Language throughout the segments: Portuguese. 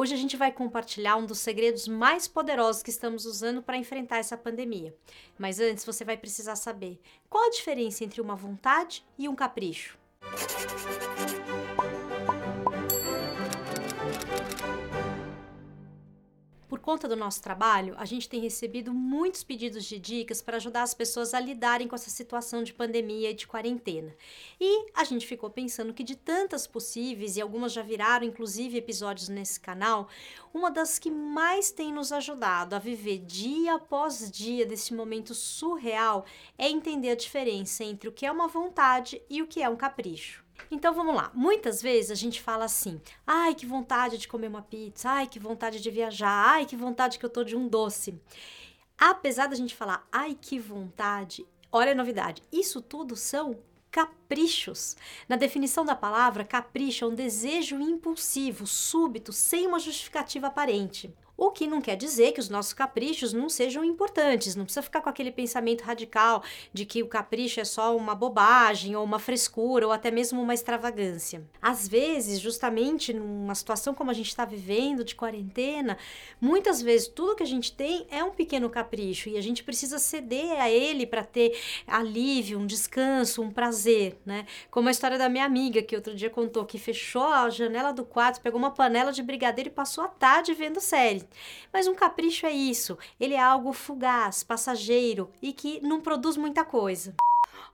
Hoje a gente vai compartilhar um dos segredos mais poderosos que estamos usando para enfrentar essa pandemia. Mas antes você vai precisar saber qual a diferença entre uma vontade e um capricho. Por conta do nosso trabalho, a gente tem recebido muitos pedidos de dicas para ajudar as pessoas a lidarem com essa situação de pandemia e de quarentena. E a gente ficou pensando que de tantas possíveis, e algumas já viraram inclusive episódios nesse canal, uma das que mais tem nos ajudado a viver dia após dia desse momento surreal é entender a diferença entre o que é uma vontade e o que é um capricho. Então vamos lá. Muitas vezes a gente fala assim: ai, que vontade de comer uma pizza, ai, que vontade de viajar, ai, que vontade que eu tô de um doce. Apesar da gente falar, ai, que vontade, olha a novidade, isso tudo são caprichos. Na definição da palavra, capricho é um desejo impulsivo, súbito, sem uma justificativa aparente. O que não quer dizer que os nossos caprichos não sejam importantes, não precisa ficar com aquele pensamento radical de que o capricho é só uma bobagem ou uma frescura ou até mesmo uma extravagância. Às vezes, justamente numa situação como a gente está vivendo de quarentena, muitas vezes tudo que a gente tem é um pequeno capricho e a gente precisa ceder a ele para ter alívio, um descanso, um prazer, né? Como a história da minha amiga que outro dia contou que fechou a janela do quarto, pegou uma panela de brigadeiro e passou a tarde vendo série. Mas um capricho é isso, ele é algo fugaz, passageiro e que não produz muita coisa.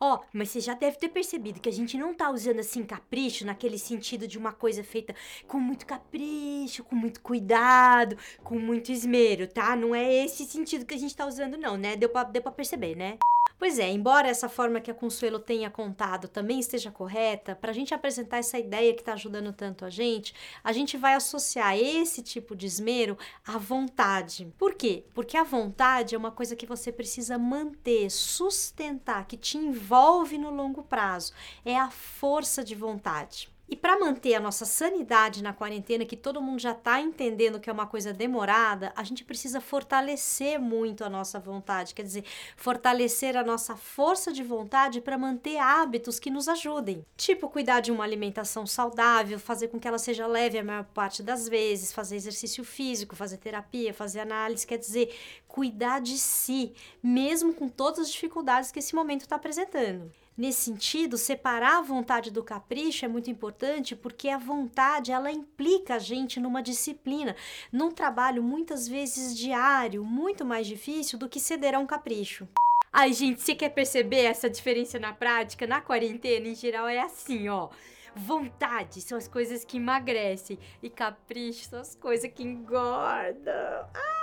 Ó, oh, mas você já deve ter percebido que a gente não tá usando assim capricho naquele sentido de uma coisa feita com muito capricho, com muito cuidado, com muito esmero, tá? Não é esse sentido que a gente tá usando, não, né? Deu pra, deu pra perceber, né? Pois é, embora essa forma que a Consuelo tenha contado também esteja correta, para a gente apresentar essa ideia que está ajudando tanto a gente, a gente vai associar esse tipo de esmero à vontade. Por quê? Porque a vontade é uma coisa que você precisa manter, sustentar, que te envolve no longo prazo. É a força de vontade. E para manter a nossa sanidade na quarentena, que todo mundo já está entendendo que é uma coisa demorada, a gente precisa fortalecer muito a nossa vontade, quer dizer, fortalecer a nossa força de vontade para manter hábitos que nos ajudem. Tipo, cuidar de uma alimentação saudável, fazer com que ela seja leve a maior parte das vezes, fazer exercício físico, fazer terapia, fazer análise, quer dizer, cuidar de si, mesmo com todas as dificuldades que esse momento está apresentando. Nesse sentido, separar a vontade do capricho é muito importante porque a vontade ela implica a gente numa disciplina, num trabalho muitas vezes diário, muito mais difícil do que ceder a um capricho. Ai, gente, você quer perceber essa diferença na prática? Na quarentena, em geral, é assim, ó. Vontade são as coisas que emagrecem e capricho são as coisas que engordam. Ah!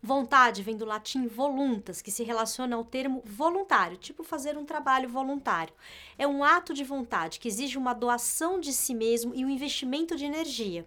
Vontade vem do latim voluntas, que se relaciona ao termo voluntário, tipo fazer um trabalho voluntário. É um ato de vontade que exige uma doação de si mesmo e um investimento de energia.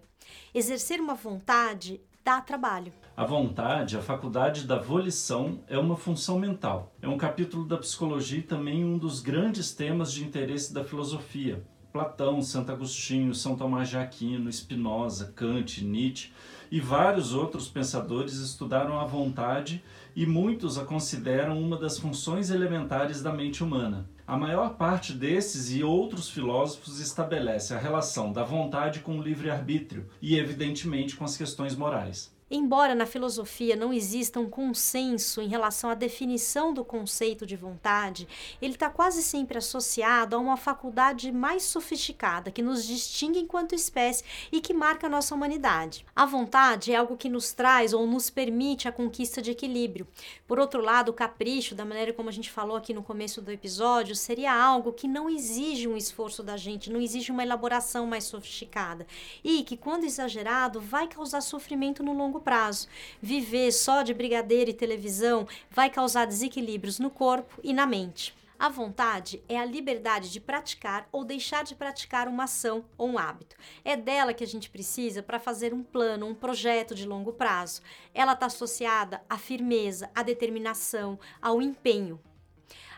Exercer uma vontade dá trabalho. A vontade, a faculdade da volição, é uma função mental. É um capítulo da psicologia e também um dos grandes temas de interesse da filosofia. Platão, Santo Agostinho, São Tomás de Aquino, Spinoza, Kant, Nietzsche e vários outros pensadores estudaram a vontade e muitos a consideram uma das funções elementares da mente humana. A maior parte desses e outros filósofos estabelece a relação da vontade com o livre-arbítrio e, evidentemente, com as questões morais. Embora na filosofia não exista um consenso em relação à definição do conceito de vontade, ele está quase sempre associado a uma faculdade mais sofisticada que nos distingue enquanto espécie e que marca a nossa humanidade. A vontade é algo que nos traz ou nos permite a conquista de equilíbrio. Por outro lado, o capricho, da maneira como a gente falou aqui no começo do episódio, seria algo que não exige um esforço da gente, não exige uma elaboração mais sofisticada e que, quando exagerado, vai causar sofrimento no longo prazo. Viver só de brigadeiro e televisão vai causar desequilíbrios no corpo e na mente. A vontade é a liberdade de praticar ou deixar de praticar uma ação ou um hábito. É dela que a gente precisa para fazer um plano, um projeto de longo prazo. Ela está associada à firmeza, à determinação, ao empenho.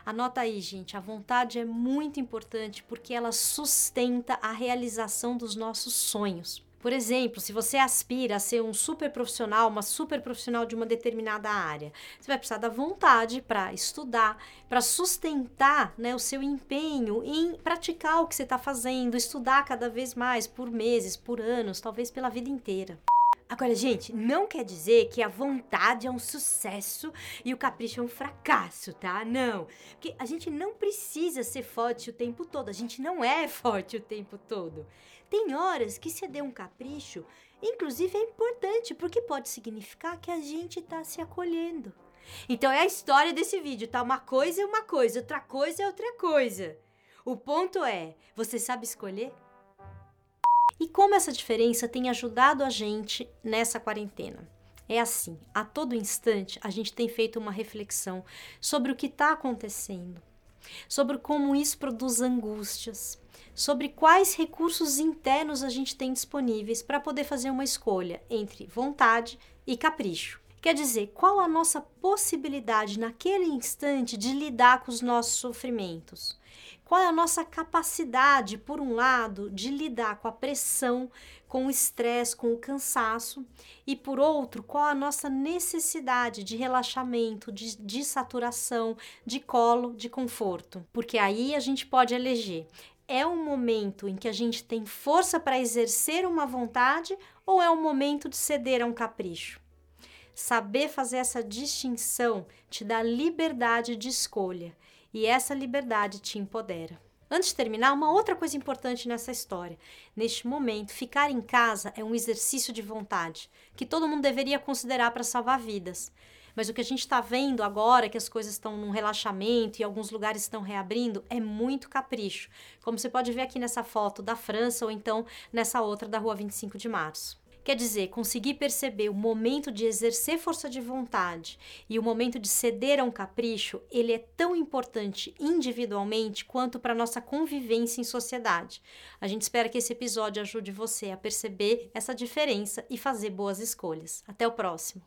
Anota aí, gente, a vontade é muito importante porque ela sustenta a realização dos nossos sonhos. Por exemplo, se você aspira a ser um super profissional, uma super profissional de uma determinada área, você vai precisar da vontade para estudar, para sustentar né, o seu empenho em praticar o que você está fazendo, estudar cada vez mais, por meses, por anos, talvez pela vida inteira. Agora, gente, não quer dizer que a vontade é um sucesso e o capricho é um fracasso, tá? Não. Porque a gente não precisa ser forte o tempo todo. A gente não é forte o tempo todo. Tem horas que ceder um capricho, inclusive, é importante, porque pode significar que a gente tá se acolhendo. Então é a história desse vídeo, tá? Uma coisa é uma coisa, outra coisa é outra coisa. O ponto é, você sabe escolher? E como essa diferença tem ajudado a gente nessa quarentena? É assim, a todo instante a gente tem feito uma reflexão sobre o que está acontecendo, sobre como isso produz angústias, sobre quais recursos internos a gente tem disponíveis para poder fazer uma escolha entre vontade e capricho. Quer dizer, qual a nossa possibilidade naquele instante de lidar com os nossos sofrimentos? Qual é a nossa capacidade, por um lado, de lidar com a pressão, com o estresse, com o cansaço, e por outro, qual a nossa necessidade de relaxamento, de, de saturação, de colo, de conforto? Porque aí a gente pode eleger é um momento em que a gente tem força para exercer uma vontade ou é um momento de ceder a um capricho? Saber fazer essa distinção te dá liberdade de escolha e essa liberdade te empodera. Antes de terminar, uma outra coisa importante nessa história. Neste momento, ficar em casa é um exercício de vontade que todo mundo deveria considerar para salvar vidas. Mas o que a gente está vendo agora, que as coisas estão num relaxamento e alguns lugares estão reabrindo, é muito capricho. Como você pode ver aqui nessa foto da França ou então nessa outra da Rua 25 de Março. Quer dizer, conseguir perceber o momento de exercer força de vontade e o momento de ceder a um capricho, ele é tão importante individualmente quanto para nossa convivência em sociedade. A gente espera que esse episódio ajude você a perceber essa diferença e fazer boas escolhas. Até o próximo.